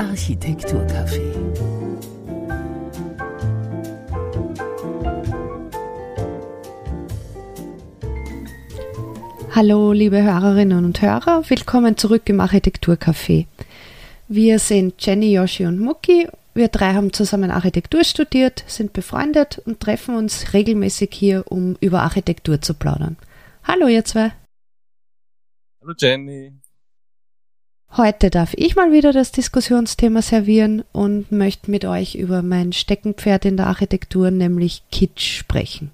Architekturcafé. Hallo, liebe Hörerinnen und Hörer, willkommen zurück im Architekturcafé. Wir sind Jenny, Yoshi und Mucki. Wir drei haben zusammen Architektur studiert, sind befreundet und treffen uns regelmäßig hier, um über Architektur zu plaudern. Hallo, ihr zwei. Hallo, Jenny. Heute darf ich mal wieder das Diskussionsthema servieren und möchte mit euch über mein Steckenpferd in der Architektur, nämlich Kitsch, sprechen.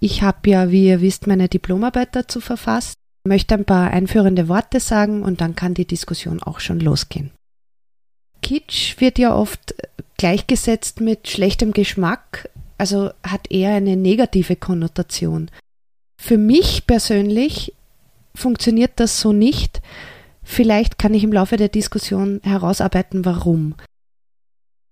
Ich habe ja, wie ihr wisst, meine Diplomarbeit dazu verfasst, möchte ein paar einführende Worte sagen und dann kann die Diskussion auch schon losgehen. Kitsch wird ja oft gleichgesetzt mit schlechtem Geschmack, also hat eher eine negative Konnotation. Für mich persönlich funktioniert das so nicht, Vielleicht kann ich im Laufe der Diskussion herausarbeiten, warum.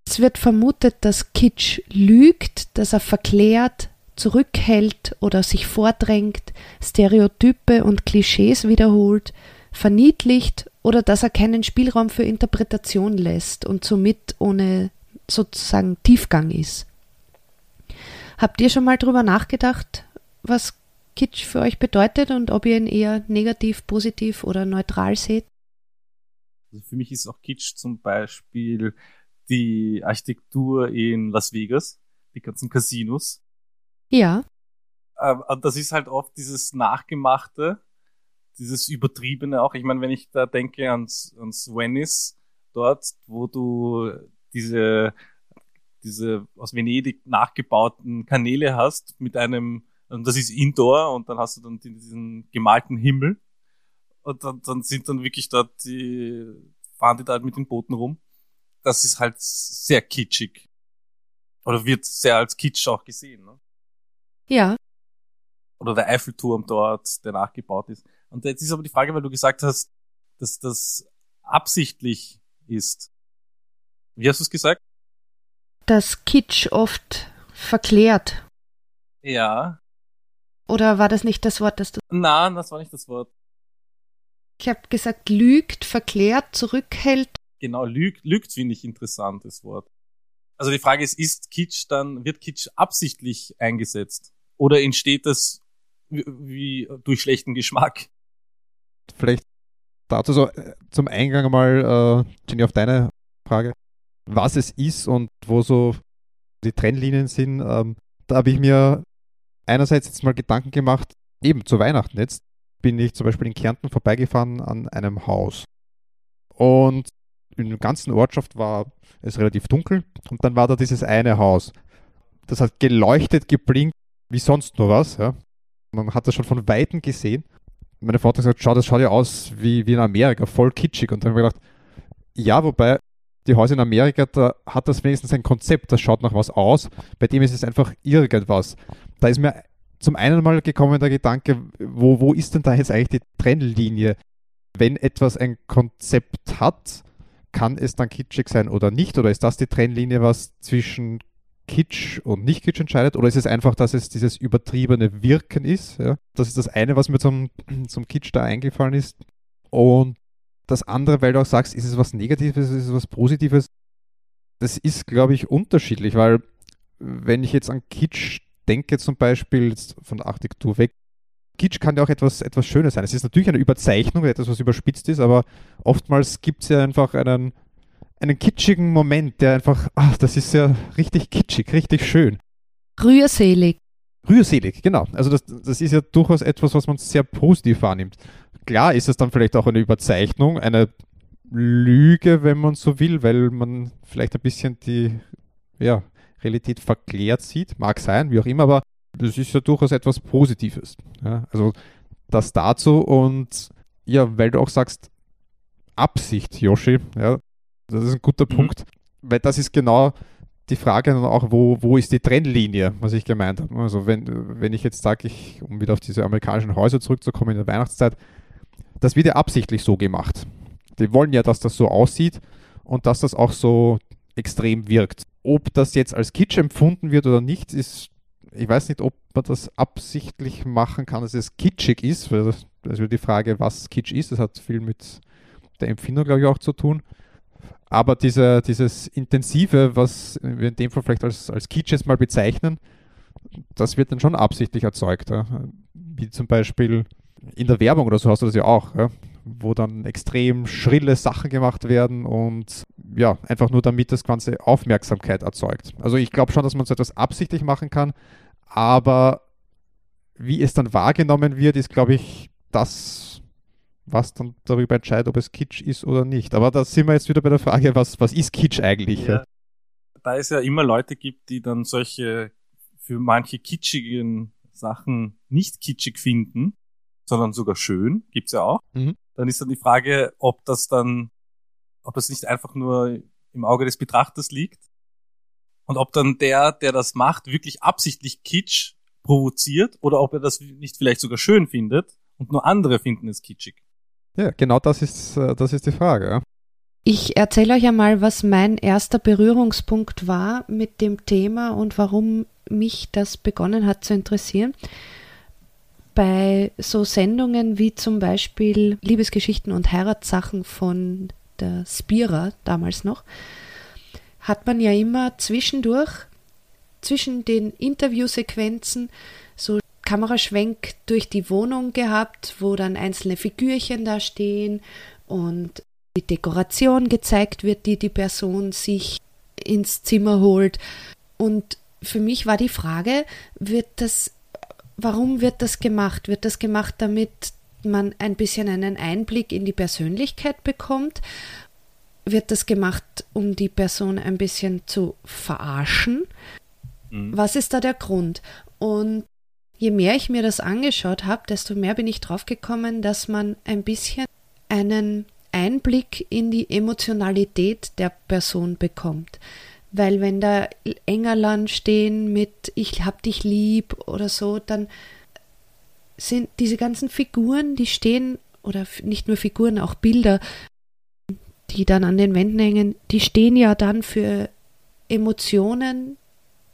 Es wird vermutet, dass Kitsch lügt, dass er verklärt, zurückhält oder sich vordrängt, Stereotype und Klischees wiederholt, verniedlicht oder dass er keinen Spielraum für Interpretation lässt und somit ohne sozusagen Tiefgang ist. Habt ihr schon mal drüber nachgedacht, was Kitsch für euch bedeutet und ob ihr ihn eher negativ, positiv oder neutral seht? Also für mich ist auch Kitsch zum Beispiel die Architektur in Las Vegas, die ganzen Casinos. Ja. Ähm, und das ist halt oft dieses Nachgemachte, dieses Übertriebene auch. Ich meine, wenn ich da denke ans, ans Venice dort, wo du diese, diese aus Venedig nachgebauten Kanäle hast mit einem und das ist Indoor und dann hast du dann diesen gemalten Himmel und dann, dann sind dann wirklich dort die, fahren die da halt mit den Booten rum. Das ist halt sehr kitschig. Oder wird sehr als Kitsch auch gesehen, ne? Ja. Oder der Eiffelturm dort, der nachgebaut ist. Und jetzt ist aber die Frage, weil du gesagt hast, dass das absichtlich ist. Wie hast du es gesagt? Dass Kitsch oft verklärt. Ja. Oder war das nicht das Wort, das du. Nein, das war nicht das Wort. Ich habe gesagt, lügt, verklärt, zurückhält. Genau, lügt, lügt finde ich interessantes Wort. Also die Frage ist, ist Kitsch dann, wird Kitsch absichtlich eingesetzt? Oder entsteht das wie, wie durch schlechten Geschmack? Vielleicht dazu so äh, zum Eingang mal, äh, Jenny, auf deine Frage, was es ist und wo so die Trennlinien sind. Ähm, da habe ich mir einerseits jetzt mal Gedanken gemacht, eben zu Weihnachten jetzt, bin ich zum Beispiel in Kärnten vorbeigefahren an einem Haus. Und in der ganzen Ortschaft war es relativ dunkel und dann war da dieses eine Haus. Das hat geleuchtet, geblinkt, wie sonst nur was. Ja. Man hat das schon von Weitem gesehen. Meine Frau hat gesagt, schau, das schaut ja aus wie, wie in Amerika, voll kitschig. Und dann habe ich gedacht, ja, wobei die Häuser in Amerika, da hat das wenigstens ein Konzept, das schaut nach was aus. Bei dem ist es einfach irgendwas. Da ist mir zum einen mal gekommen der Gedanke, wo, wo ist denn da jetzt eigentlich die Trennlinie? Wenn etwas ein Konzept hat, kann es dann kitschig sein oder nicht? Oder ist das die Trennlinie, was zwischen Kitsch und nicht Kitsch entscheidet? Oder ist es einfach, dass es dieses übertriebene Wirken ist? Ja? Das ist das eine, was mir zum, zum Kitsch da eingefallen ist. Und das andere, weil du auch sagst, ist es was Negatives, ist es was Positives? Das ist, glaube ich, unterschiedlich, weil wenn ich jetzt an Kitsch denke zum Beispiel jetzt von der Architektur weg, Kitsch kann ja auch etwas, etwas Schönes sein. Es ist natürlich eine Überzeichnung, etwas, was überspitzt ist, aber oftmals gibt es ja einfach einen, einen kitschigen Moment, der einfach, ach, das ist ja richtig kitschig, richtig schön. Rührselig. Rührselig, genau. Also das, das ist ja durchaus etwas, was man sehr positiv wahrnimmt. Klar ist es dann vielleicht auch eine Überzeichnung, eine Lüge, wenn man so will, weil man vielleicht ein bisschen die, ja, Realität verklärt sieht. Mag sein, wie auch immer, aber das ist ja durchaus etwas Positives. Ja, also das dazu und ja, weil du auch sagst, Absicht, Yoshi, ja, das ist ein guter mhm. Punkt, weil das ist genau die Frage dann auch, wo, wo ist die Trennlinie, was ich gemeint habe. Also wenn, wenn ich jetzt sage, ich, um wieder auf diese amerikanischen Häuser zurückzukommen in der Weihnachtszeit, das wird ja absichtlich so gemacht. Die wollen ja, dass das so aussieht und dass das auch so extrem wirkt. Ob das jetzt als Kitsch empfunden wird oder nicht, ist, ich weiß nicht, ob man das absichtlich machen kann, dass es kitschig ist. Also die Frage, was Kitsch ist, das hat viel mit der Empfindung, glaube ich, auch zu tun. Aber diese, dieses Intensive, was wir in dem Fall vielleicht als, als Kitsch jetzt mal bezeichnen, das wird dann schon absichtlich erzeugt. Ja? Wie zum Beispiel in der Werbung oder so hast du das ja auch, ja? wo dann extrem schrille Sachen gemacht werden und ja, einfach nur damit das Ganze Aufmerksamkeit erzeugt. Also ich glaube schon, dass man so etwas absichtlich machen kann, aber wie es dann wahrgenommen wird, ist, glaube ich, das, was dann darüber entscheidet, ob es Kitsch ist oder nicht. Aber da sind wir jetzt wieder bei der Frage, was, was ist Kitsch eigentlich? Ja. Da es ja immer Leute gibt, die dann solche für manche kitschigen Sachen nicht kitschig finden, sondern sogar schön, gibt's ja auch. Mhm. Dann ist dann die Frage, ob das dann, ob das nicht einfach nur im Auge des Betrachters liegt und ob dann der, der das macht, wirklich absichtlich Kitsch provoziert oder ob er das nicht vielleicht sogar schön findet und nur andere finden es kitschig. Ja, genau das ist, äh, das ist die Frage. Ich erzähle euch einmal, was mein erster Berührungspunkt war mit dem Thema und warum mich das begonnen hat zu interessieren. Bei so Sendungen wie zum Beispiel Liebesgeschichten und Heiratssachen von der Spira damals noch, hat man ja immer zwischendurch, zwischen den Interviewsequenzen, so Kameraschwenk durch die Wohnung gehabt, wo dann einzelne Figürchen da stehen und die Dekoration gezeigt wird, die die Person sich ins Zimmer holt. Und für mich war die Frage, wird das, warum wird das gemacht? Wird das gemacht, damit man ein bisschen einen Einblick in die Persönlichkeit bekommt? Wird das gemacht, um die Person ein bisschen zu verarschen? Mhm. Was ist da der Grund? Und je mehr ich mir das angeschaut habe, desto mehr bin ich drauf gekommen, dass man ein bisschen einen Einblick in die Emotionalität der Person bekommt. Weil wenn da Engerland stehen mit Ich hab dich lieb oder so, dann sind diese ganzen Figuren, die stehen, oder nicht nur Figuren, auch Bilder, die dann an den Wänden hängen, die stehen ja dann für Emotionen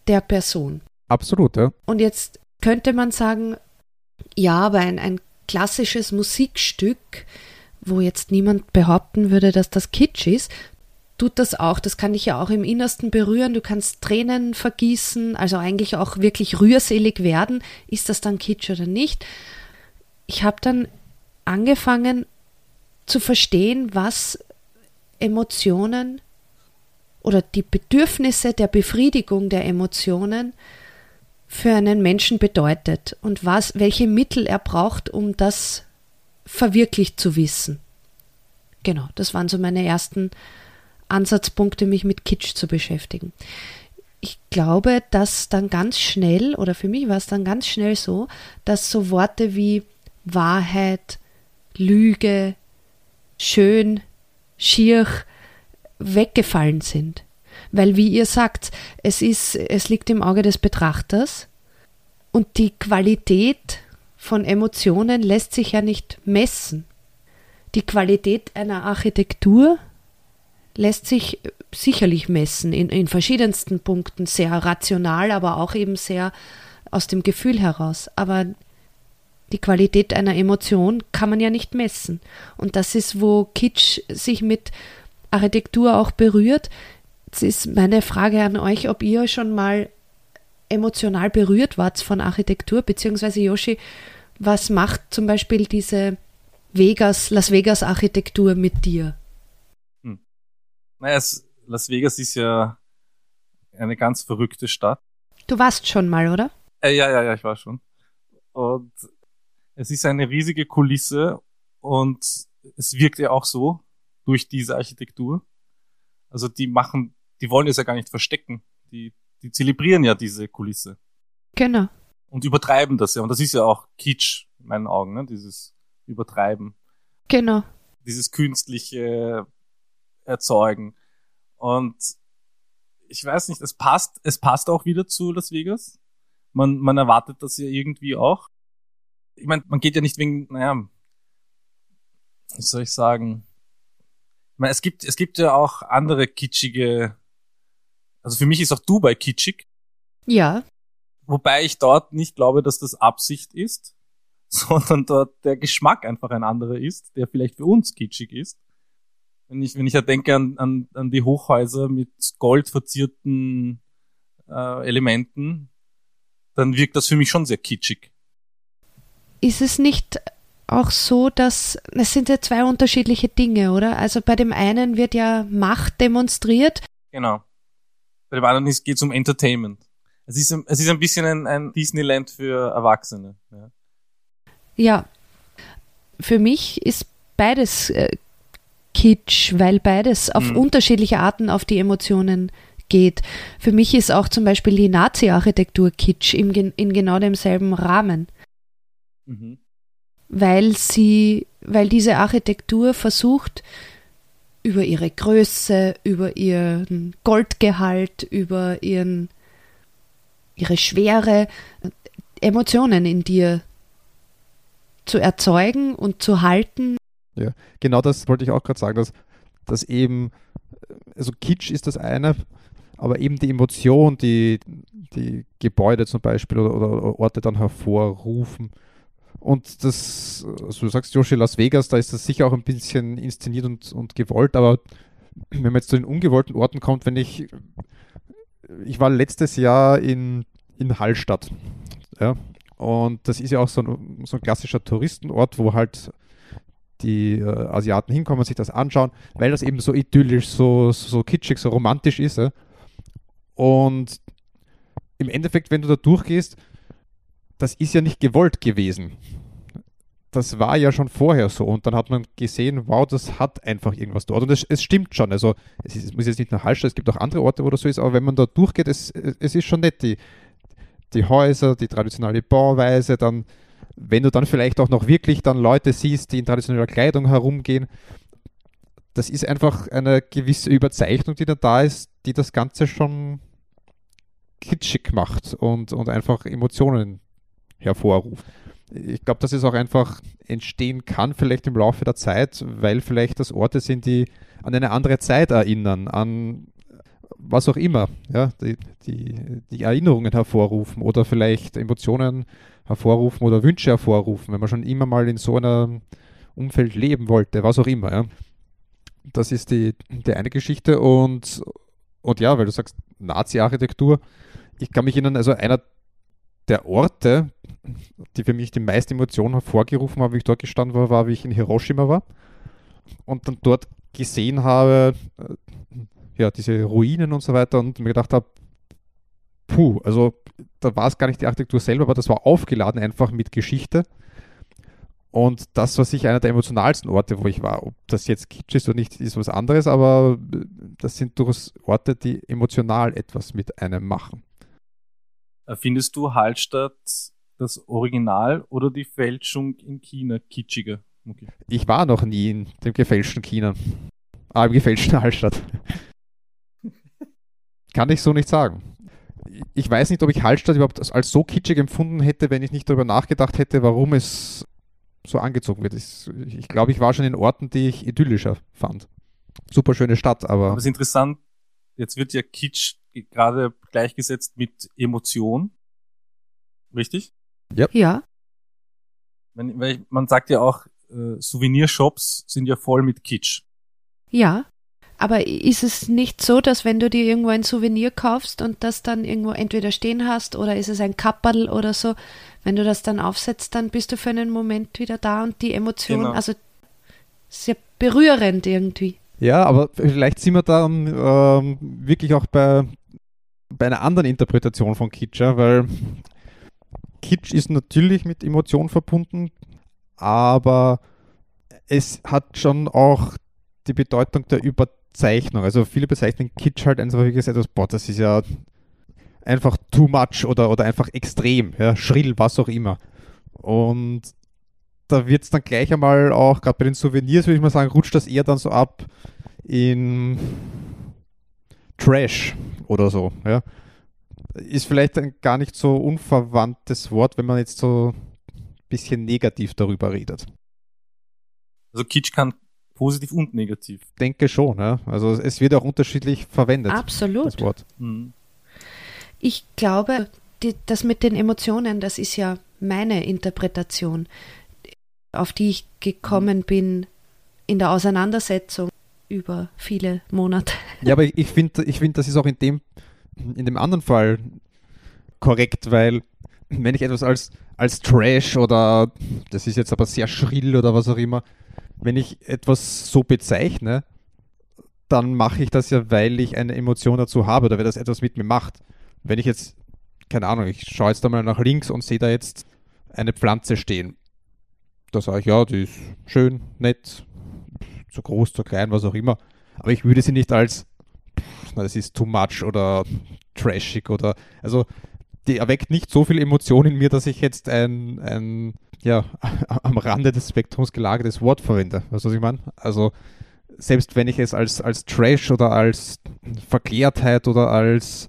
der Person. Absolut, ja. Und jetzt könnte man sagen, ja, aber ein, ein klassisches Musikstück, wo jetzt niemand behaupten würde, dass das Kitsch ist, tut das auch. Das kann dich ja auch im Innersten berühren. Du kannst Tränen vergießen, also eigentlich auch wirklich rührselig werden. Ist das dann Kitsch oder nicht? Ich habe dann angefangen zu verstehen, was Emotionen oder die Bedürfnisse der Befriedigung der Emotionen für einen Menschen bedeutet und was, welche Mittel er braucht, um das verwirklicht zu wissen. Genau, das waren so meine ersten Ansatzpunkte, mich mit Kitsch zu beschäftigen. Ich glaube, dass dann ganz schnell, oder für mich war es dann ganz schnell so, dass so Worte wie Wahrheit, Lüge, schön, schier weggefallen sind. Weil, wie ihr sagt, es ist, es liegt im Auge des Betrachters und die Qualität von Emotionen lässt sich ja nicht messen. Die Qualität einer Architektur lässt sich sicherlich messen, in, in verschiedensten Punkten, sehr rational, aber auch eben sehr aus dem Gefühl heraus. Aber die Qualität einer Emotion kann man ja nicht messen. Und das ist, wo Kitsch sich mit Architektur auch berührt. Jetzt ist meine Frage an euch, ob ihr schon mal emotional berührt wart von Architektur, beziehungsweise Yoshi, was macht zum Beispiel diese Vegas, Las Vegas Architektur mit dir? Naja, es, Las Vegas ist ja eine ganz verrückte Stadt. Du warst schon mal, oder? Äh, ja, ja, ja, ich war schon. Und es ist eine riesige Kulisse und es wirkt ja auch so durch diese Architektur. Also die machen, die wollen es ja gar nicht verstecken. Die, die zelebrieren ja diese Kulisse. Genau. Und übertreiben das ja. Und das ist ja auch Kitsch in meinen Augen, ne? dieses Übertreiben. Genau. Dieses künstliche erzeugen. Und ich weiß nicht, es passt, es passt auch wieder zu Las Vegas. Man, man erwartet das ja irgendwie auch. Ich meine, man geht ja nicht wegen, naja, wie soll ich sagen? Ich meine, es gibt, es gibt ja auch andere kitschige, also für mich ist auch Dubai kitschig. Ja. Wobei ich dort nicht glaube, dass das Absicht ist, sondern dort der Geschmack einfach ein anderer ist, der vielleicht für uns kitschig ist. Wenn ich, wenn ich ja denke an, an, an die Hochhäuser mit gold verzierten äh, Elementen, dann wirkt das für mich schon sehr kitschig. Ist es nicht auch so, dass es sind ja zwei unterschiedliche Dinge, oder? Also bei dem einen wird ja Macht demonstriert. Genau. Bei dem anderen geht es um Entertainment. Es ist, es ist ein bisschen ein, ein Disneyland für Erwachsene. Ja. ja. Für mich ist beides äh, Kitsch, weil beides auf mhm. unterschiedliche Arten auf die Emotionen geht. Für mich ist auch zum Beispiel die Nazi-Architektur Kitsch im, in genau demselben Rahmen. Mhm. Weil sie, weil diese Architektur versucht, über ihre Größe, über ihren Goldgehalt, über ihren, ihre Schwere, Emotionen in dir zu erzeugen und zu halten. Ja, genau das wollte ich auch gerade sagen, dass, dass eben, also Kitsch ist das eine, aber eben die Emotion, die die Gebäude zum Beispiel oder, oder Orte dann hervorrufen. Und das, also du sagst, Joshi, Las Vegas, da ist das sicher auch ein bisschen inszeniert und, und gewollt, aber wenn man jetzt zu den ungewollten Orten kommt, wenn ich, ich war letztes Jahr in, in Hallstatt, ja, und das ist ja auch so ein, so ein klassischer Touristenort, wo halt die äh, Asiaten hinkommen und sich das anschauen, weil das eben so idyllisch, so, so kitschig, so romantisch ist. Ja. Und im Endeffekt, wenn du da durchgehst, das ist ja nicht gewollt gewesen. Das war ja schon vorher so und dann hat man gesehen, wow, das hat einfach irgendwas dort. Und es, es stimmt schon. Also es, ist, es, muss jetzt nicht nur Hallstatt, es gibt auch andere Orte, wo das so ist, aber wenn man da durchgeht, es, es ist schon nett. Die, die Häuser, die traditionelle Bauweise, dann, wenn du dann vielleicht auch noch wirklich dann Leute siehst, die in traditioneller Kleidung herumgehen, das ist einfach eine gewisse Überzeichnung, die da da ist, die das Ganze schon kitschig macht und, und einfach Emotionen hervorruft. Ich glaube, dass es auch einfach entstehen kann, vielleicht im Laufe der Zeit, weil vielleicht das Orte sind, die an eine andere Zeit erinnern, an was auch immer, ja, die, die, die Erinnerungen hervorrufen oder vielleicht Emotionen hervorrufen oder Wünsche hervorrufen, wenn man schon immer mal in so einem Umfeld leben wollte, was auch immer. Ja. Das ist die, die eine Geschichte und, und ja, weil du sagst Nazi-Architektur, ich kann mich erinnern, also einer der Orte, die für mich die meisten Emotionen hervorgerufen haben, wie ich dort gestanden war, war, wie ich in Hiroshima war und dann dort gesehen habe, äh, ja, diese Ruinen und so weiter und mir gedacht habe, puh, also da war es gar nicht die Architektur selber, aber das war aufgeladen einfach mit Geschichte. Und das war sicher einer der emotionalsten Orte, wo ich war. Ob das jetzt Kitsch ist oder nicht, ist was anderes, aber das sind durchaus Orte, die emotional etwas mit einem machen. Äh, findest du Hallstatt das Original oder die Fälschung in China kitschiger? Okay. Ich war noch nie in dem gefälschten China. Ah, im gefälschten Hallstatt. Kann ich so nicht sagen. Ich weiß nicht, ob ich Hallstatt überhaupt als so kitschig empfunden hätte, wenn ich nicht darüber nachgedacht hätte, warum es so angezogen wird. Ich glaube, ich war schon in Orten, die ich idyllischer fand. Super schöne Stadt, aber. Aber es ist interessant, jetzt wird ja Kitsch gerade gleichgesetzt mit Emotion. Richtig? Ja. Weil ich, man sagt ja auch, äh, Souvenirshops sind ja voll mit Kitsch. Ja. Aber ist es nicht so, dass wenn du dir irgendwo ein Souvenir kaufst und das dann irgendwo entweder stehen hast oder ist es ein Kapperl oder so, wenn du das dann aufsetzt, dann bist du für einen Moment wieder da und die Emotion, genau. also sehr berührend irgendwie. Ja, aber vielleicht sind wir da ähm, wirklich auch bei, bei einer anderen Interpretation von Kitsch, ja, weil Kitsch ist natürlich mit Emotion verbunden, aber es hat schon auch die Bedeutung der Überzeichnung. Also viele bezeichnen Kitsch halt einfach wie gesagt, boah, das ist ja einfach too much oder, oder einfach extrem, ja, schrill, was auch immer. Und da wird es dann gleich einmal auch, gerade bei den Souvenirs, würde ich mal sagen, rutscht das eher dann so ab in Trash oder so. Ja. Ist vielleicht ein gar nicht so unverwandtes Wort, wenn man jetzt so ein bisschen negativ darüber redet. Also Kitsch kann positiv und negativ. Denke schon, ja. Also es wird auch unterschiedlich verwendet. Absolut. Das Wort. Mhm. Ich glaube, die, das mit den Emotionen, das ist ja meine Interpretation, auf die ich gekommen bin in der Auseinandersetzung über viele Monate. Ja, aber ich finde, ich find, das ist auch in dem, in dem anderen Fall korrekt, weil wenn ich etwas als, als Trash oder das ist jetzt aber sehr schrill oder was auch immer, wenn ich etwas so bezeichne, dann mache ich das ja, weil ich eine Emotion dazu habe oder weil das etwas mit mir macht. Wenn ich jetzt, keine Ahnung, ich schaue jetzt da mal nach links und sehe da jetzt eine Pflanze stehen. Da sage ich, ja, die ist schön, nett, zu groß, zu klein, was auch immer. Aber ich würde sie nicht als, na, das ist too much oder trashig oder, also die erweckt nicht so viel Emotion in mir, dass ich jetzt ein, ein ja, am Rande des Spektrums gelagertes Wort verwende. Weißt du, was ich meine? Also, selbst wenn ich es als, als Trash oder als Verklärtheit oder als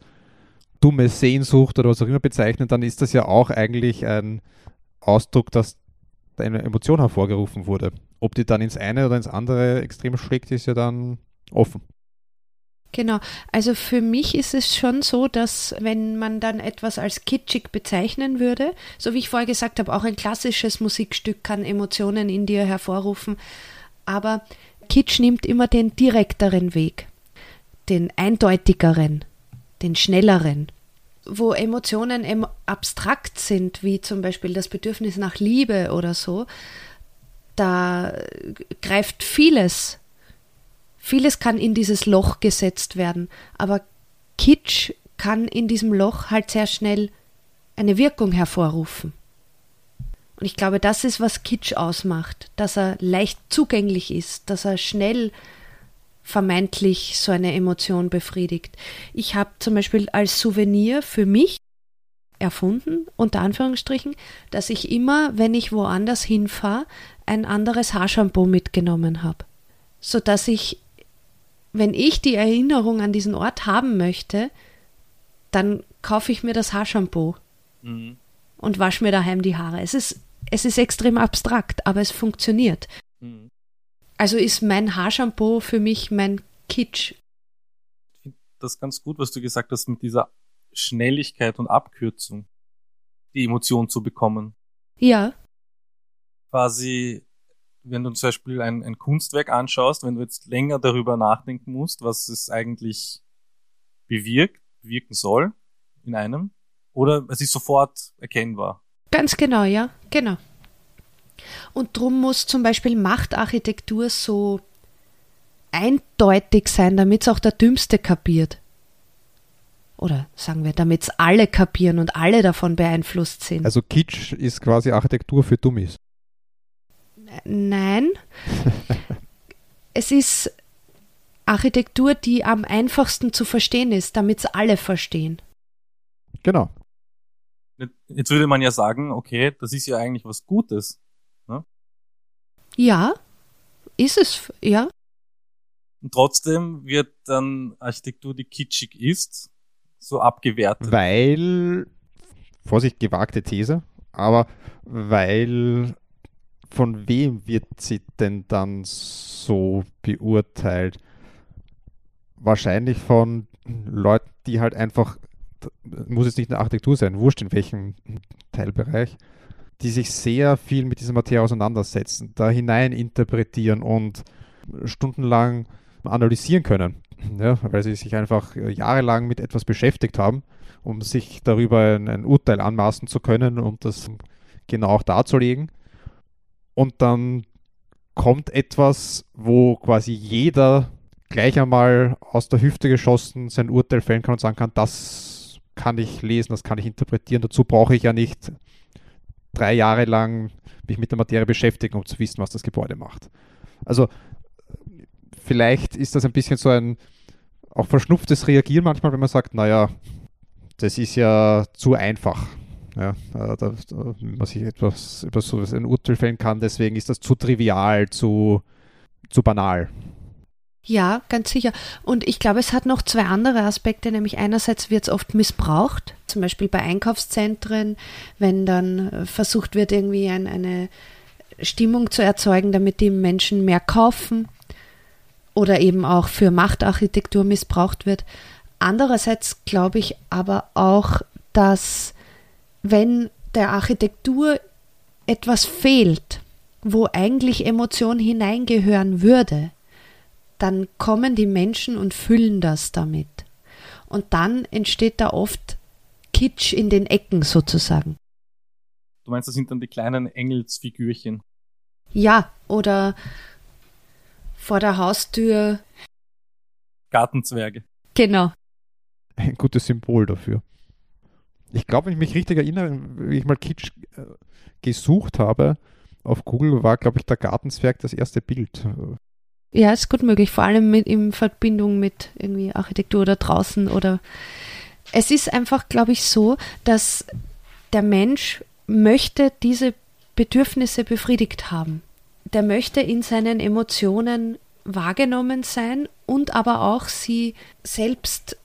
dumme Sehnsucht oder was auch immer bezeichne, dann ist das ja auch eigentlich ein Ausdruck, dass eine Emotion hervorgerufen wurde. Ob die dann ins eine oder ins andere Extrem schlägt, ist ja dann offen. Genau, also für mich ist es schon so, dass wenn man dann etwas als kitschig bezeichnen würde, so wie ich vorher gesagt habe, auch ein klassisches Musikstück kann Emotionen in dir hervorrufen, aber Kitsch nimmt immer den direkteren Weg, den eindeutigeren, den schnelleren. Wo Emotionen abstrakt sind, wie zum Beispiel das Bedürfnis nach Liebe oder so, da greift vieles Vieles kann in dieses Loch gesetzt werden, aber Kitsch kann in diesem Loch halt sehr schnell eine Wirkung hervorrufen. Und ich glaube, das ist, was Kitsch ausmacht, dass er leicht zugänglich ist, dass er schnell vermeintlich so eine Emotion befriedigt. Ich habe zum Beispiel als Souvenir für mich erfunden, unter Anführungsstrichen, dass ich immer, wenn ich woanders hinfahre, ein anderes Haarshampoo mitgenommen habe, sodass ich wenn ich die Erinnerung an diesen Ort haben möchte, dann kaufe ich mir das Haarshampoo mhm. und wasche mir daheim die Haare. Es ist, es ist extrem abstrakt, aber es funktioniert. Mhm. Also ist mein Haarshampoo für mich mein Kitsch. Ich finde das ganz gut, was du gesagt hast mit dieser Schnelligkeit und Abkürzung, die Emotion zu bekommen. Ja. Quasi wenn du zum Beispiel ein, ein Kunstwerk anschaust, wenn du jetzt länger darüber nachdenken musst, was es eigentlich bewirkt, wirken soll in einem, oder es ist sofort erkennbar. Ganz genau, ja, genau. Und drum muss zum Beispiel Machtarchitektur so eindeutig sein, damit es auch der Dümmste kapiert. Oder sagen wir, damit es alle kapieren und alle davon beeinflusst sind. Also Kitsch ist quasi Architektur für Dummies. Nein. es ist Architektur, die am einfachsten zu verstehen ist, damit es alle verstehen. Genau. Jetzt würde man ja sagen, okay, das ist ja eigentlich was Gutes. Ne? Ja, ist es, ja. Und trotzdem wird dann Architektur, die kitschig ist, so abgewertet. Weil, Vorsicht, gewagte These, aber weil von wem wird sie denn dann so beurteilt? Wahrscheinlich von Leuten, die halt einfach, muss jetzt nicht eine Architektur sein, wurscht in welchem Teilbereich, die sich sehr viel mit dieser Materie auseinandersetzen, da hinein interpretieren und stundenlang analysieren können, ja, weil sie sich einfach jahrelang mit etwas beschäftigt haben, um sich darüber ein, ein Urteil anmaßen zu können und das genau auch darzulegen und dann kommt etwas, wo quasi jeder gleich einmal aus der Hüfte geschossen sein Urteil fällen kann und sagen kann, das kann ich lesen, das kann ich interpretieren. Dazu brauche ich ja nicht drei Jahre lang mich mit der Materie beschäftigen, um zu wissen, was das Gebäude macht. Also vielleicht ist das ein bisschen so ein auch verschnupftes Reagieren manchmal, wenn man sagt, naja, das ist ja zu einfach. Ja, äh, da, da, man sich etwas über so ein Urteil fällen kann, deswegen ist das zu trivial, zu, zu banal. Ja, ganz sicher. Und ich glaube, es hat noch zwei andere Aspekte, nämlich einerseits wird es oft missbraucht, zum Beispiel bei Einkaufszentren, wenn dann äh, versucht wird, irgendwie ein, eine Stimmung zu erzeugen, damit die Menschen mehr kaufen oder eben auch für Machtarchitektur missbraucht wird. Andererseits glaube ich aber auch, dass wenn der Architektur etwas fehlt, wo eigentlich Emotion hineingehören würde, dann kommen die Menschen und füllen das damit. Und dann entsteht da oft Kitsch in den Ecken sozusagen. Du meinst, das sind dann die kleinen Engelsfigürchen? Ja, oder vor der Haustür. Gartenzwerge. Genau. Ein gutes Symbol dafür. Ich glaube, wenn ich mich richtig erinnere, wie ich mal Kitsch äh, gesucht habe, auf Google war, glaube ich, der Gartenzwerg das erste Bild. Ja, ist gut möglich, vor allem mit, in Verbindung mit irgendwie Architektur oder draußen oder es ist einfach, glaube ich, so, dass der Mensch möchte diese Bedürfnisse befriedigt haben. Der möchte in seinen Emotionen wahrgenommen sein und aber auch sie selbst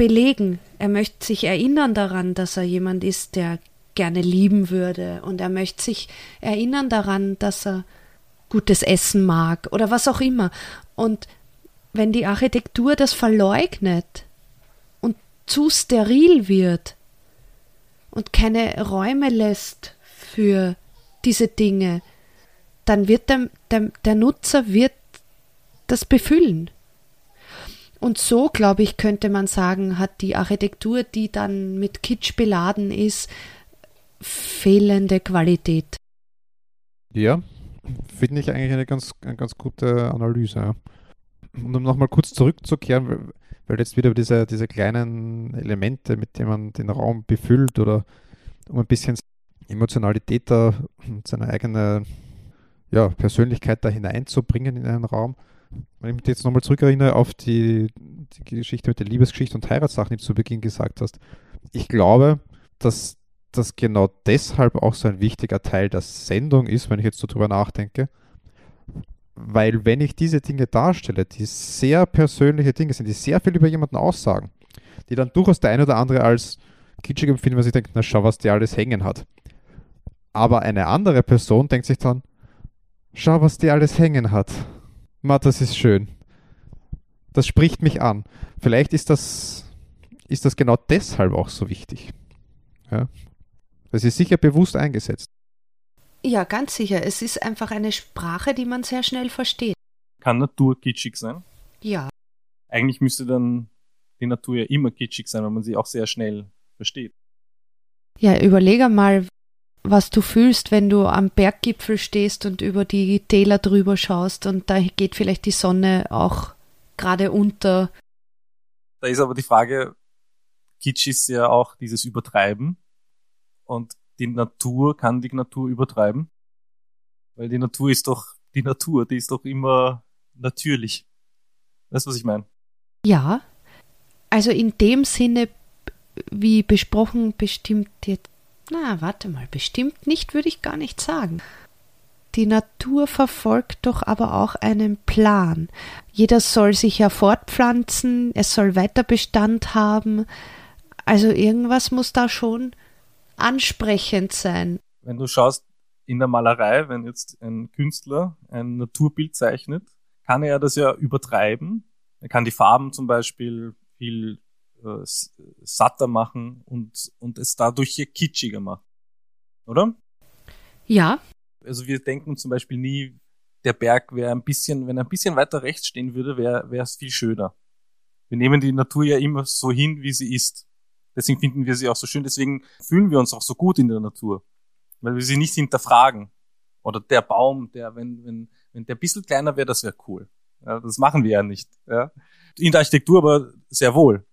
belegen. Er möchte sich erinnern daran, dass er jemand ist, der gerne lieben würde und er möchte sich erinnern daran, dass er gutes Essen mag oder was auch immer. Und wenn die Architektur das verleugnet und zu steril wird und keine Räume lässt für diese Dinge, dann wird der, der, der Nutzer wird das befüllen. Und so, glaube ich, könnte man sagen, hat die Architektur, die dann mit Kitsch beladen ist, fehlende Qualität. Ja, finde ich eigentlich eine ganz, eine ganz gute Analyse. Und um nochmal kurz zurückzukehren, weil jetzt wieder diese, diese kleinen Elemente, mit denen man den Raum befüllt oder um ein bisschen Emotionalität da und seine eigene ja, Persönlichkeit da hineinzubringen in einen Raum. Wenn ich mich jetzt nochmal zurückerinnere auf die, die Geschichte mit der Liebesgeschichte und Heiratssachen, die du zu Beginn gesagt hast. Ich glaube, dass das genau deshalb auch so ein wichtiger Teil der Sendung ist, wenn ich jetzt so drüber nachdenke. Weil wenn ich diese Dinge darstelle, die sehr persönliche Dinge sind, die sehr viel über jemanden aussagen, die dann durchaus der eine oder andere als kitschig empfinden, weil sie denkt, na schau, was der alles hängen hat. Aber eine andere Person denkt sich dann, schau, was der alles hängen hat. Ma, das ist schön. Das spricht mich an. Vielleicht ist das, ist das genau deshalb auch so wichtig. Ja, das ist sicher bewusst eingesetzt. Ja, ganz sicher. Es ist einfach eine Sprache, die man sehr schnell versteht. Kann Natur kitschig sein? Ja. Eigentlich müsste dann die Natur ja immer kitschig sein, weil man sie auch sehr schnell versteht. Ja, überlege mal, was du fühlst, wenn du am Berggipfel stehst und über die Täler drüber schaust und da geht vielleicht die Sonne auch gerade unter. Da ist aber die Frage, Kitsch ist ja auch dieses Übertreiben und die Natur kann die Natur übertreiben. Weil die Natur ist doch die Natur, die ist doch immer natürlich. Weißt du, was ich meine? Ja. Also in dem Sinne, wie besprochen, bestimmt jetzt. Na, warte mal, bestimmt nicht, würde ich gar nicht sagen. Die Natur verfolgt doch aber auch einen Plan. Jeder soll sich ja fortpflanzen, es soll Weiterbestand haben. Also irgendwas muss da schon ansprechend sein. Wenn du schaust in der Malerei, wenn jetzt ein Künstler ein Naturbild zeichnet, kann er das ja übertreiben. Er kann die Farben zum Beispiel viel äh, satter machen und, und es dadurch hier kitschiger machen. Oder? Ja. Also wir denken zum Beispiel nie, der Berg wäre ein bisschen, wenn er ein bisschen weiter rechts stehen würde, wäre es viel schöner. Wir nehmen die Natur ja immer so hin, wie sie ist. Deswegen finden wir sie auch so schön, deswegen fühlen wir uns auch so gut in der Natur. Weil wir sie nicht hinterfragen. Oder der Baum, der, wenn, wenn, wenn der ein bisschen kleiner wäre, das wäre cool. Ja, das machen wir ja nicht. Ja. In der Architektur aber sehr wohl.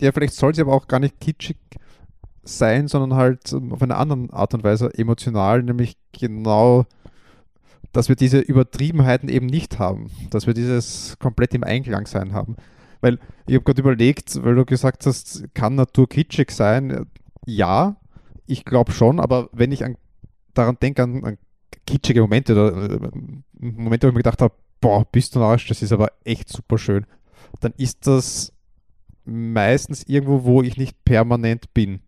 Ja, vielleicht soll sie aber auch gar nicht kitschig sein, sondern halt auf eine andere Art und Weise emotional, nämlich genau, dass wir diese Übertriebenheiten eben nicht haben, dass wir dieses komplett im Einklang sein haben. Weil ich habe gerade überlegt, weil du gesagt hast, kann Natur kitschig sein? Ja, ich glaube schon, aber wenn ich an, daran denke, an, an, kitschige Momente oder äh, Momente, wo ich mir gedacht habe, boah, bist du narrisch, das ist aber echt super schön, dann ist das meistens irgendwo, wo ich nicht permanent bin.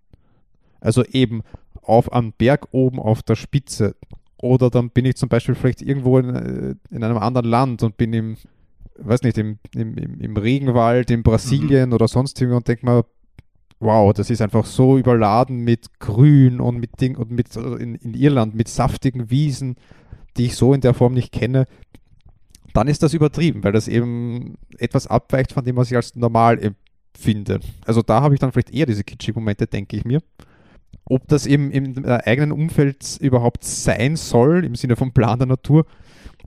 Also eben auf am Berg oben auf der Spitze. Oder dann bin ich zum Beispiel vielleicht irgendwo in, äh, in einem anderen Land und bin im weiß nicht, im, im, im Regenwald in Brasilien mhm. oder sonst irgendwo und denke mal, wow, das ist einfach so überladen mit Grün und mit Ding und mit also in, in Irland mit saftigen Wiesen, die ich so in der Form nicht kenne. dann ist das übertrieben, weil das eben etwas abweicht von dem, was ich als normal empfinde. Also da habe ich dann vielleicht eher diese kitschigen Momente, denke ich mir. Ob das eben im eigenen Umfeld überhaupt sein soll, im Sinne von Plan der Natur,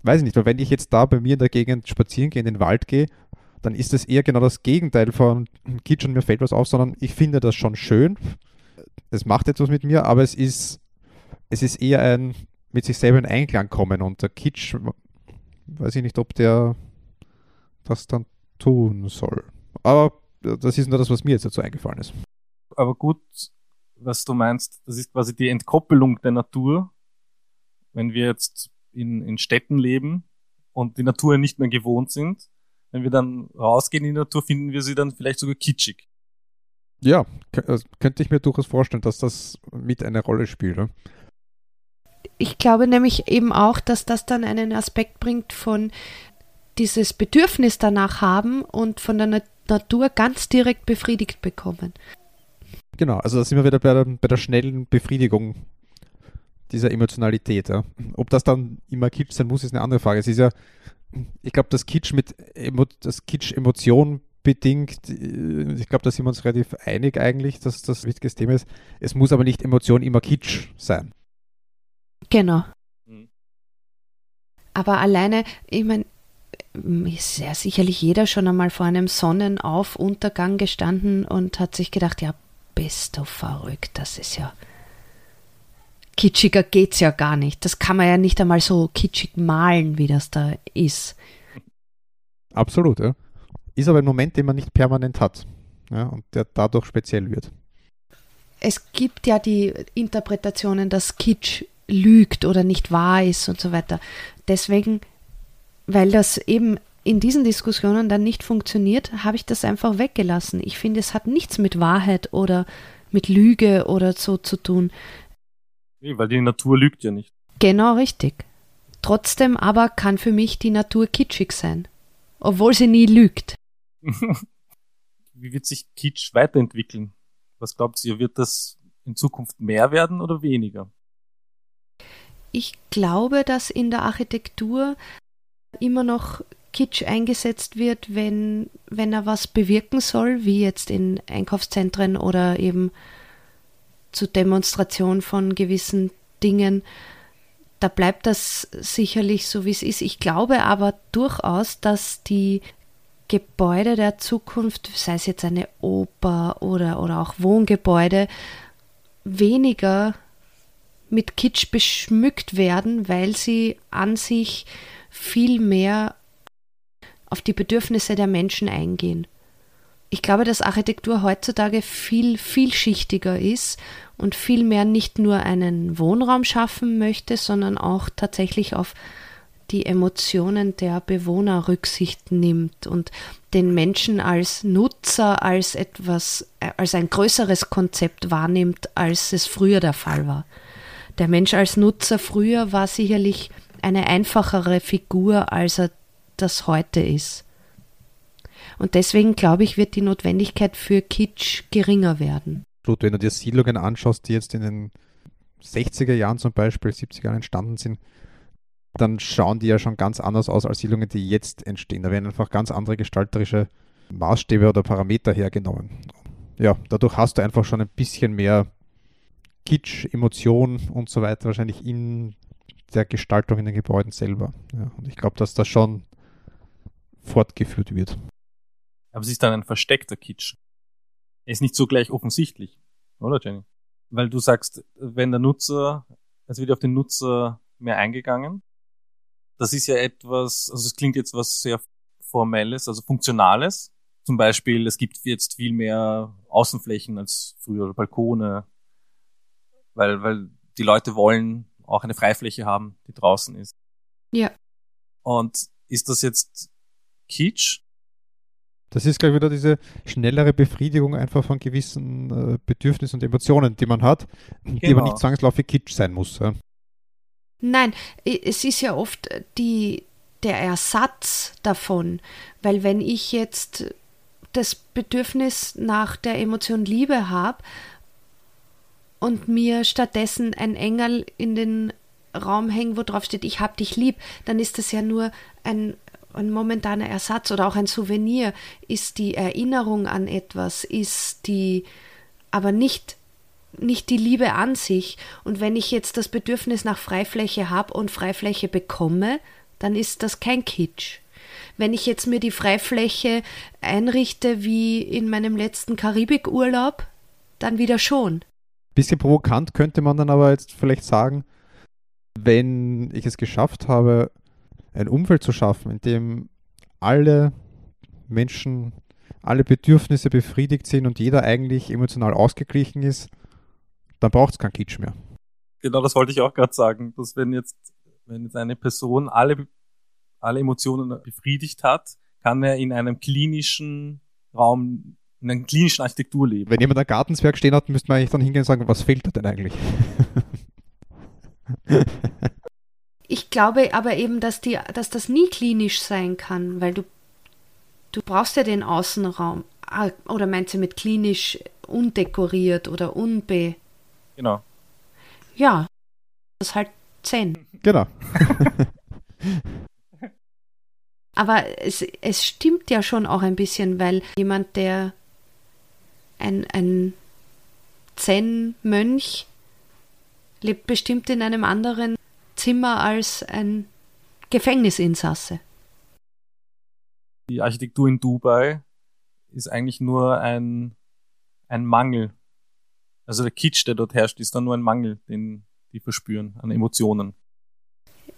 weiß ich nicht. Weil wenn ich jetzt da bei mir in der Gegend spazieren gehe, in den Wald gehe, dann ist das eher genau das Gegenteil von Kitsch und mir fällt was auf, sondern ich finde das schon schön. Es macht etwas mit mir, aber es ist, es ist eher ein mit sich selber in Einklang kommen und der Kitsch, weiß ich nicht, ob der das dann tun soll. Aber das ist nur das, was mir jetzt dazu eingefallen ist. Aber gut, was du meinst, das ist quasi die Entkoppelung der Natur. Wenn wir jetzt in, in Städten leben und die Natur nicht mehr gewohnt sind, wenn wir dann rausgehen in die Natur, finden wir sie dann vielleicht sogar kitschig. Ja, äh, könnte ich mir durchaus vorstellen, dass das mit eine Rolle spielt. Ich glaube nämlich eben auch, dass das dann einen Aspekt bringt von dieses Bedürfnis danach haben und von der Natur ganz direkt befriedigt bekommen. Genau, also da sind wir wieder bei der, bei der schnellen Befriedigung dieser Emotionalität. Ja. Ob das dann immer Kitsch sein muss, ist eine andere Frage. Es ist ja, ich glaube, das Kitsch mit das Kitsch Emotion bedingt, äh, ich glaube, da sind wir uns relativ einig eigentlich, dass das ein wichtiges Thema ist. Es muss aber nicht Emotion immer Kitsch sein. Genau. Mhm. Aber alleine, ich meine, ist ja sicherlich jeder schon einmal vor einem Sonnenauf-Untergang gestanden und hat sich gedacht, ja, bist du verrückt, das ist ja kitschiger geht's ja gar nicht. Das kann man ja nicht einmal so kitschig malen, wie das da ist. Absolut, ja. Ist aber ein Moment, den man nicht permanent hat. Ja, und der dadurch speziell wird. Es gibt ja die Interpretationen, dass Kitsch lügt oder nicht wahr ist und so weiter. Deswegen, weil das eben in diesen Diskussionen dann nicht funktioniert, habe ich das einfach weggelassen. Ich finde, es hat nichts mit Wahrheit oder mit Lüge oder so zu tun. Nee, weil die Natur lügt ja nicht. Genau richtig. Trotzdem aber kann für mich die Natur kitschig sein, obwohl sie nie lügt. Wie wird sich Kitsch weiterentwickeln? Was glaubt ihr, wird das in Zukunft mehr werden oder weniger? Ich glaube, dass in der Architektur immer noch Kitsch eingesetzt wird, wenn, wenn er was bewirken soll, wie jetzt in Einkaufszentren oder eben zur Demonstration von gewissen Dingen. Da bleibt das sicherlich so, wie es ist. Ich glaube aber durchaus, dass die Gebäude der Zukunft, sei es jetzt eine Oper oder, oder auch Wohngebäude, weniger mit Kitsch beschmückt werden, weil sie an sich viel mehr auf die Bedürfnisse der Menschen eingehen. Ich glaube, dass Architektur heutzutage viel vielschichtiger ist und viel mehr nicht nur einen Wohnraum schaffen möchte, sondern auch tatsächlich auf die Emotionen der Bewohner Rücksicht nimmt und den Menschen als Nutzer als etwas, als ein größeres Konzept wahrnimmt, als es früher der Fall war. Der Mensch als Nutzer früher war sicherlich eine einfachere Figur, als er das heute ist. Und deswegen glaube ich, wird die Notwendigkeit für Kitsch geringer werden. Wenn du dir Siedlungen anschaust, die jetzt in den 60er Jahren zum Beispiel, 70er Jahren entstanden sind, dann schauen die ja schon ganz anders aus als Siedlungen, die jetzt entstehen. Da werden einfach ganz andere gestalterische Maßstäbe oder Parameter hergenommen. Ja, dadurch hast du einfach schon ein bisschen mehr Kitsch, Emotion und so weiter wahrscheinlich in der Gestaltung in den Gebäuden selber. Ja, und ich glaube, dass das schon fortgeführt wird. Aber es ist dann ein versteckter Kitsch. Er ist nicht so gleich offensichtlich, oder Jenny? Weil du sagst, wenn der Nutzer, es wird auf den Nutzer mehr eingegangen, das ist ja etwas, also es klingt jetzt was sehr Formelles, also Funktionales. Zum Beispiel, es gibt jetzt viel mehr Außenflächen als früher, Balkone, weil, weil die Leute wollen auch eine Freifläche haben, die draußen ist. Ja. Und ist das jetzt Kitsch? Das ist, glaube ich, wieder diese schnellere Befriedigung einfach von gewissen äh, Bedürfnissen und Emotionen, die man hat, genau. die aber nicht zwangsläufig Kitsch sein muss. Ja. Nein, es ist ja oft die, der Ersatz davon, weil wenn ich jetzt das Bedürfnis nach der Emotion Liebe habe und mir stattdessen ein Engel in den Raum hängen, wo drauf steht, ich hab dich lieb, dann ist das ja nur ein ein momentaner Ersatz oder auch ein Souvenir, ist die Erinnerung an etwas, ist die aber nicht nicht die Liebe an sich. Und wenn ich jetzt das Bedürfnis nach Freifläche habe und Freifläche bekomme, dann ist das kein Kitsch. Wenn ich jetzt mir die Freifläche einrichte wie in meinem letzten Karibikurlaub, dann wieder schon. Bisschen provokant könnte man dann aber jetzt vielleicht sagen, wenn ich es geschafft habe, ein Umfeld zu schaffen, in dem alle Menschen, alle Bedürfnisse befriedigt sind und jeder eigentlich emotional ausgeglichen ist, dann braucht es kein Kitsch mehr. Genau, das wollte ich auch gerade sagen, dass wenn jetzt, wenn jetzt eine Person alle, alle Emotionen befriedigt hat, kann er in einem klinischen Raum, in einer klinischen Architektur leben. Wenn jemand ein Gartenswerk stehen hat, müsste man eigentlich dann hingehen und sagen, was fehlt da denn eigentlich? ich glaube aber eben, dass, die, dass das nie klinisch sein kann, weil du, du brauchst ja den Außenraum. Ah, oder meinst du mit klinisch undekoriert oder unbe Genau. Ja, das ist halt Zen. Genau. Aber es, es stimmt ja schon auch ein bisschen, weil jemand, der ein, ein Zen-Mönch lebt bestimmt in einem anderen Zimmer als ein Gefängnisinsasse. Die Architektur in Dubai ist eigentlich nur ein, ein Mangel also der Kitsch, der dort herrscht, ist dann nur ein Mangel, den die verspüren an Emotionen.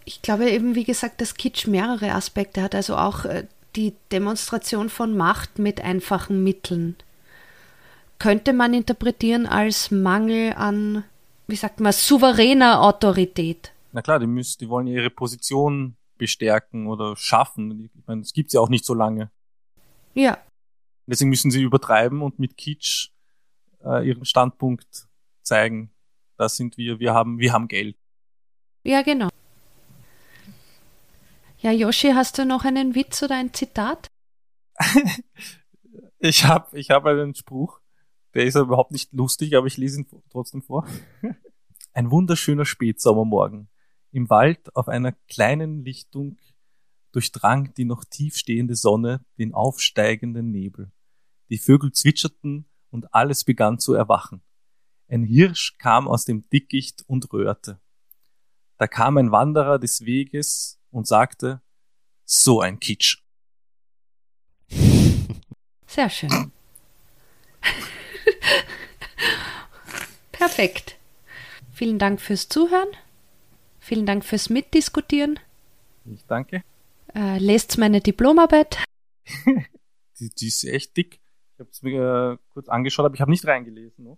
Ich glaube eben, wie gesagt, dass Kitsch mehrere Aspekte hat, also auch äh, die Demonstration von Macht mit einfachen Mitteln. Könnte man interpretieren als Mangel an, wie sagt man, souveräner Autorität. Na klar, die, müssen, die wollen ihre Position bestärken oder schaffen. Ich meine, es gibt ja auch nicht so lange. Ja. Deswegen müssen sie übertreiben und mit Kitsch äh, ihren Standpunkt zeigen. Das sind wir, wir haben, wir haben Geld. Ja, genau. Ja, Yoshi, hast du noch einen Witz oder ein Zitat? ich habe ich hab einen Spruch, der ist überhaupt nicht lustig, aber ich lese ihn trotzdem vor. Ein wunderschöner Spätsommermorgen. Im Wald auf einer kleinen Lichtung durchdrang die noch tief stehende Sonne den aufsteigenden Nebel. Die Vögel zwitscherten und alles begann zu erwachen. Ein Hirsch kam aus dem Dickicht und röhrte. Da kam ein Wanderer des Weges und sagte, so ein Kitsch. Sehr schön. Perfekt. Vielen Dank fürs Zuhören. Vielen Dank fürs Mitdiskutieren. Ich danke. Äh, lest meine Diplomarbeit. die, die ist echt dick habe es mir äh, kurz angeschaut, aber ich habe nicht reingelesen. No?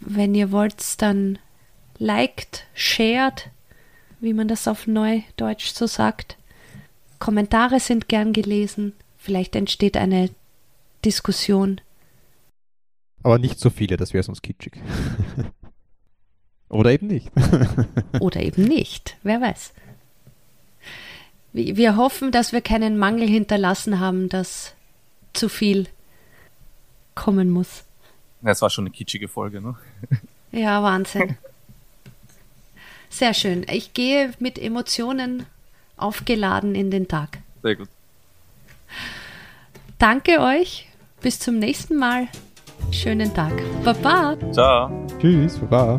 Wenn ihr wollt, dann liked, shared, wie man das auf Neudeutsch so sagt. Kommentare sind gern gelesen. Vielleicht entsteht eine Diskussion. Aber nicht so viele, das wäre sonst kitschig. Oder eben nicht. Oder eben nicht, wer weiß. Wir hoffen, dass wir keinen Mangel hinterlassen haben, dass zu viel kommen muss. Das war schon eine kitschige Folge, ne? Ja, Wahnsinn. Sehr schön. Ich gehe mit Emotionen aufgeladen in den Tag. Sehr gut. Danke euch. Bis zum nächsten Mal. Schönen Tag. Baba. Ciao. Tschüss. Baba.